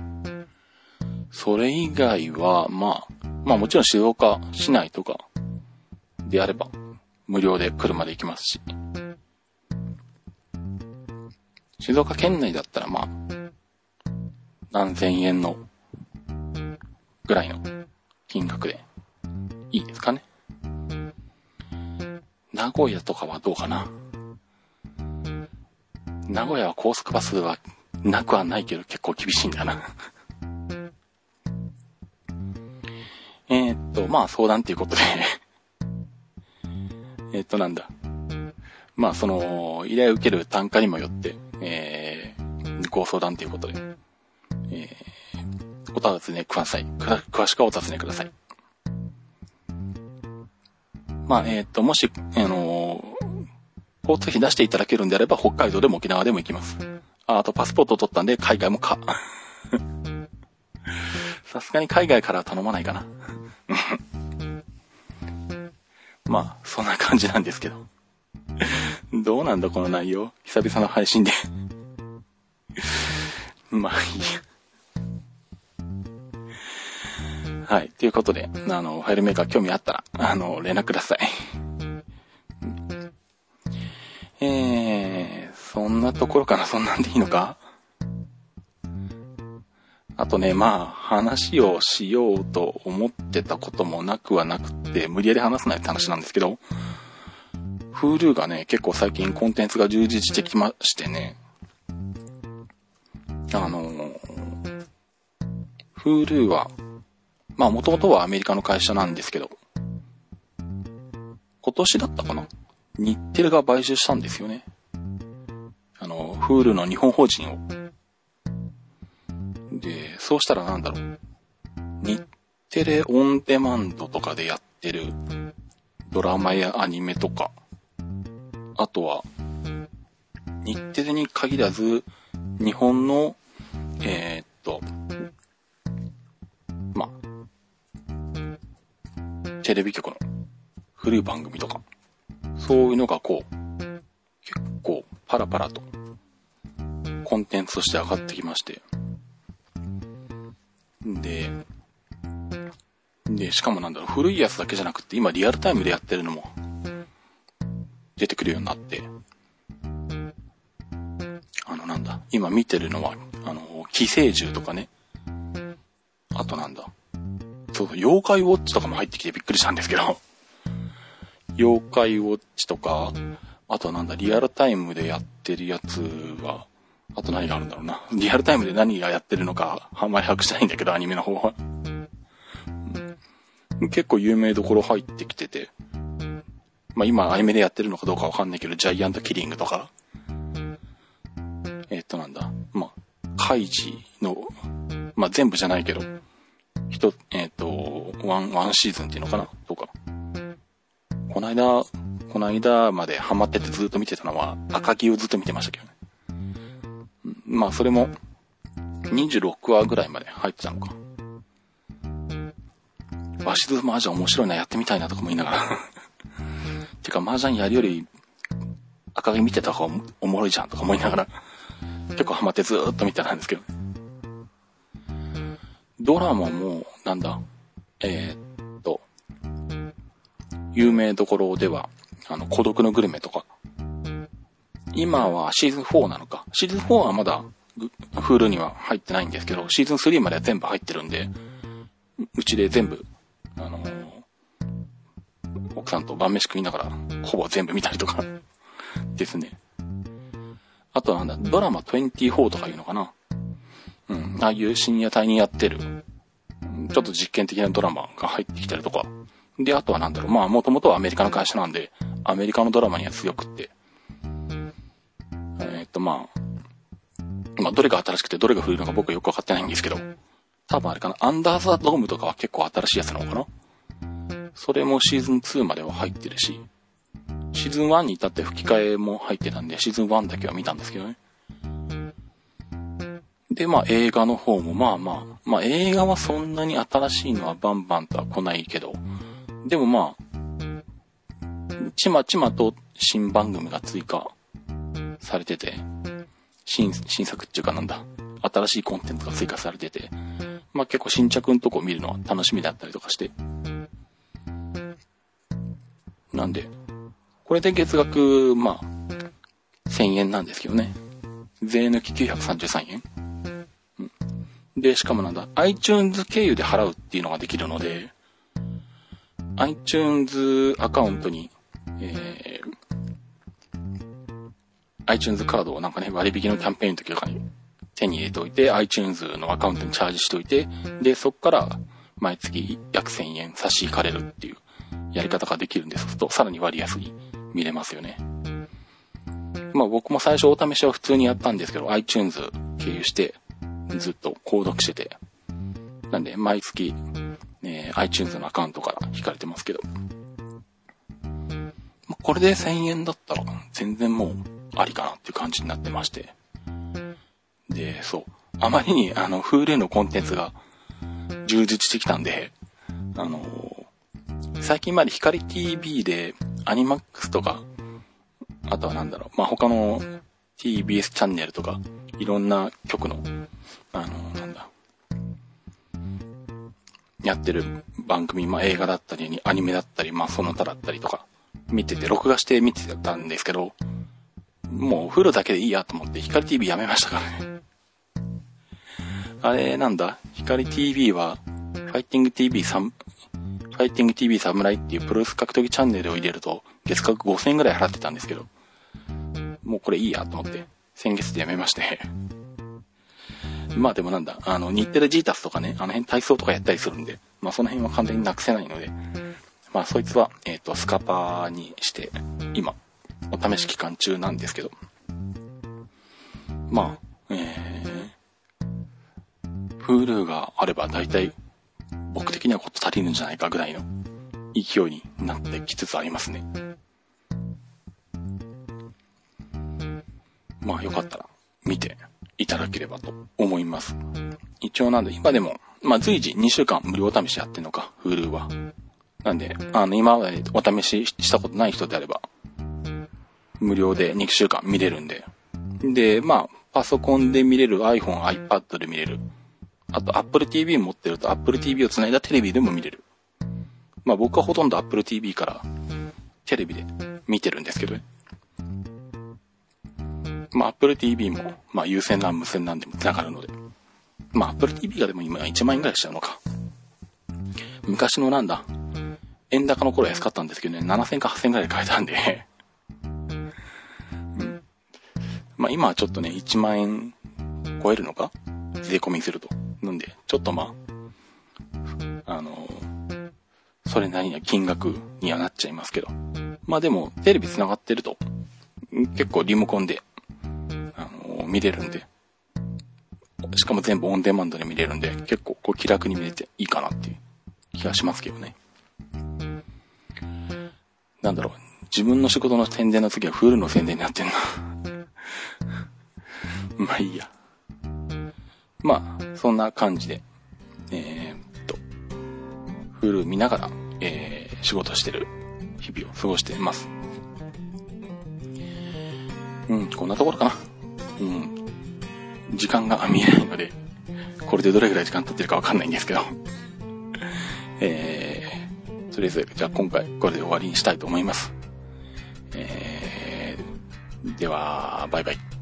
それ以外は、まあ、まあもちろん静岡市内とかであれば、無料で車で行きますし。静岡県内だったらまあ、何千円のぐらいの金額でいいですかね。名古屋とかはどうかな。名古屋は高速バスはなくはないけど結構厳しいんだなえっと、まあ相談っていうことで (laughs) えっとなんだ。まあその、依頼を受ける単価にもよって、えー、ご相談ということで、えー、お尋ねください。詳しくはお尋ねください。まあ、えっ、ー、と、もし、あのー、交通費出していただけるんであれば、北海道でも沖縄でも行きます。あ、とパスポート取ったんで、海外もか。(laughs) さすがに海外からは頼まないかな。(laughs) まあ、そんな感じなんですけど。どうなんだこの内容。久々の配信で (laughs) まあいいや。はい。ということで、あの、ファイルメーカー興味あったら、あの、連絡ください。なところかなそんなんでいいのか？あとね、まあ、話をしようと思ってたこともなくはなくて、無理やり話さないって話なんですけど、Hulu がね、結構最近コンテンツが充実してきましてね、あの、Hulu は、まあ、もともとはアメリカの会社なんですけど、今年だったかな？日テレが買収したんですよね。フールの日本法人を。で、そうしたらなんだろう。日テレオンデマンドとかでやってるドラマやアニメとか、あとは、日テレに限らず、日本の、えー、っと、まテレビ局の古い番組とか、そういうのがこう、結構パラパラとンテンツとして上がってきまして。で、で、しかもなんだろう、古いやつだけじゃなくて、今リアルタイムでやってるのも出てくるようになって、あのなんだ、今見てるのは、あの、寄生獣とかね、あとなんだ、そう、妖怪ウォッチとかも入ってきてびっくりしたんですけど、妖怪ウォッチとか、あとなんだ、リアルタイムでやってるやつは、あと何があるんだろうな。リアルタイムで何がやってるのか、あんまり把握してないんだけど、アニメの方は。結構有名どころ入ってきてて、まあ今アニメでやってるのかどうかわかんないけど、ジャイアントキリングとか、え、っとなんだ、まあ、カイジの、まあ全部じゃないけど、一、えっ、と、ワン、ワンシーズンっていうのかな？とか。この間、この間までハマっててずっと見てたのは、赤木をずっと見てましたけどね。まあそれも、26話ぐらいまで入ってたのか。わしず麻雀面白いな、やってみたいなとかも言いながら (laughs) てか麻雀やるより、赤木見てた方がおもろいじゃんとか思いながら、結構ハマってずーっと見てたんですけど。ドラマも、なんだ、えー、っと、有名どころでは、あの、孤独のグルメとか。今はシーズン4なのか。シーズン4はまだ、フールには入ってないんですけど、シーズン3までは全部入ってるんで、うちで全部あのー、奥さんと晩飯食いながら、ほぼ全部見たりとか (laughs) ですね。あとはなんだ、ドラマ24とかいうのかな。うん、ああいう深夜帯にやってる、ちょっと実験的なドラマが入ってきたりとか。で、あとはなんだろう、まあ、もともとはアメリカの会社なんで、アメリカのドラマには強くって。と、まあ、まあ、どれが新しくてどれが古いのか僕はよくわかってないんですけど、多分あれかな、アンダーザドームとかは結構新しいやつなのかなそれもシーズン2までは入ってるし、シーズン1に至って吹き替えも入ってたんで、シーズン1だけは見たんですけどね。で、まあ映画の方もまあまあ、まあ映画はそんなに新しいのはバンバンとは来ないけど、でもまあ、ちまちまと新番組が追加されてて、新、新作っていうかなんだ、新しいコンテンツが追加されてて、まあ結構新着のとこ見るのは楽しみだったりとかして。なんで、これで月額、まあ、1000円なんですけどね。税抜き933円。うん。で、しかもなんだ、iTunes 経由で払うっていうのができるので、iTunes アカウントに、えー、iTunes カードをなんかね、割引のキャンペーンの時とかに手に入れておいて、iTunes のアカウントにチャージしておいて、で、そこから毎月約1000円差し引かれるっていうやり方ができるんです。と、さらに割安に見れますよね。まあ僕も最初お試しは普通にやったんですけど、iTunes 経由してずっと購読してて、なんで毎月、ね、iTunes のアカウントから引かれてますけど、これで1000円だったら全然もうありかなっていう感じになってまして、で、そう。あまりに、あの、フーレのコンテンツが充実してきたんで、あの最近まで光 TV でアニマックスとか、あとはなんだろう、まあ、他の TBS チャンネルとか、いろんな曲の、あのなんだ、やってる番組、まあ、映画だったり、アニメだったり、まあ、その他だったりとか、見てて、録画して見てたんですけど、もうフルだけでいいやと思って光 TV やめましたからね。あれなんだ？光 TV は、ファイティング TV サム、ファイティング TV サムライっていうプロレス格闘技チャンネルを入れると、月額5000円ぐらい払ってたんですけど、もうこれいいやと思って、先月でやめましてまあでもなんだ、あの、日テレジータスとかね、あの辺体操とかやったりするんで、まあその辺は完全になくせないので、まあそいつは、えっ、と、スカパーにして、今、お試し期間中なんですけど、まあ、えー、Hulu があれば大体、僕的にはこと足りるんじゃないかぐらいの勢いになってきつつありますね。まあよかったら見ていただければと思います。一応なんで今でも、まあ随時2週間無料試しやってんのか、Hulu は。なんで、あの今までお試ししたことない人であれば、無料で2週間見れるんで。で、まあ、パソコンで見れる iPhone、iPad で見れる。あと Apple TV 持ってると Apple TV を繋いだテレビでも見れる。まあ僕はほとんど Apple TV からテレビで見てるんですけどね。まあ Apple TV も、まあ有線 LAN 無線 LAN でも繋がるので。まあ Apple TV がでも今1万円ぐらいしちゃうのか。昔のなんだ。円高の頃安かったんですけどね、7000か8000ぐらいで買えたんでうん。まあ今はちょっとね、1万円超えるのか？税込みすると。なんで、ちょっとまあ、あのそれなりには金額にはなっちゃいますけど。まあでも、テレビ繋がってると、結構リモコンで、あの見れるんで。しかも全部オンデマンドで見れるんで、結構こう気楽に見れていいかなっていう気がしますけどね。なんだろう、自分の仕事の宣伝の次はフールの宣伝になってんな。(laughs) まあいいや。まあ、そんな感じで、えー、っと、フル見ながら、えー、仕事してる日々を過ごしています。うん、こんなところかな。うん。時間が見えないので、これでどれぐらい時間経ってるかわかんないんですけど。えー、とりあえず、じゃあ今回これで終わりにしたいと思います。えー、では、バイバイ。